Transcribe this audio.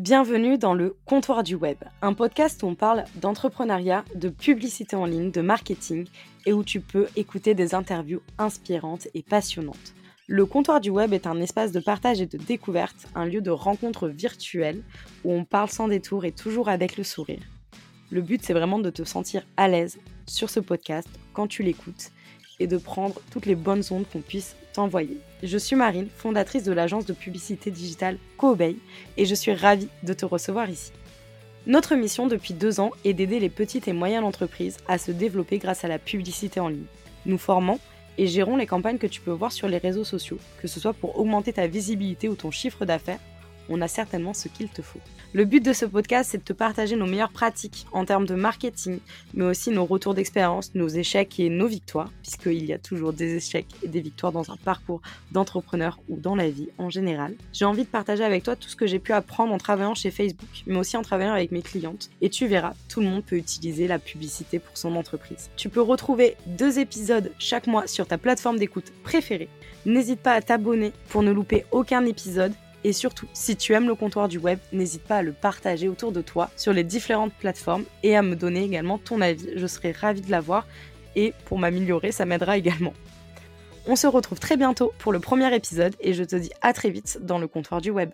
Bienvenue dans le Comptoir du Web, un podcast où on parle d'entrepreneuriat, de publicité en ligne, de marketing et où tu peux écouter des interviews inspirantes et passionnantes. Le Comptoir du Web est un espace de partage et de découverte, un lieu de rencontre virtuelle où on parle sans détour et toujours avec le sourire. Le but, c'est vraiment de te sentir à l'aise sur ce podcast quand tu l'écoutes et de prendre toutes les bonnes ondes qu'on puisse t'envoyer. Je suis Marine, fondatrice de l'agence de publicité digitale Coobay, et je suis ravie de te recevoir ici. Notre mission depuis deux ans est d'aider les petites et moyennes entreprises à se développer grâce à la publicité en ligne. Nous formons et gérons les campagnes que tu peux voir sur les réseaux sociaux, que ce soit pour augmenter ta visibilité ou ton chiffre d'affaires on a certainement ce qu'il te faut. Le but de ce podcast, c'est de te partager nos meilleures pratiques en termes de marketing, mais aussi nos retours d'expérience, nos échecs et nos victoires, puisqu'il y a toujours des échecs et des victoires dans un parcours d'entrepreneur ou dans la vie en général. J'ai envie de partager avec toi tout ce que j'ai pu apprendre en travaillant chez Facebook, mais aussi en travaillant avec mes clientes. Et tu verras, tout le monde peut utiliser la publicité pour son entreprise. Tu peux retrouver deux épisodes chaque mois sur ta plateforme d'écoute préférée. N'hésite pas à t'abonner pour ne louper aucun épisode et surtout, si tu aimes le comptoir du web, n'hésite pas à le partager autour de toi sur les différentes plateformes et à me donner également ton avis. Je serai ravie de l'avoir et pour m'améliorer, ça m'aidera également. On se retrouve très bientôt pour le premier épisode et je te dis à très vite dans le comptoir du web.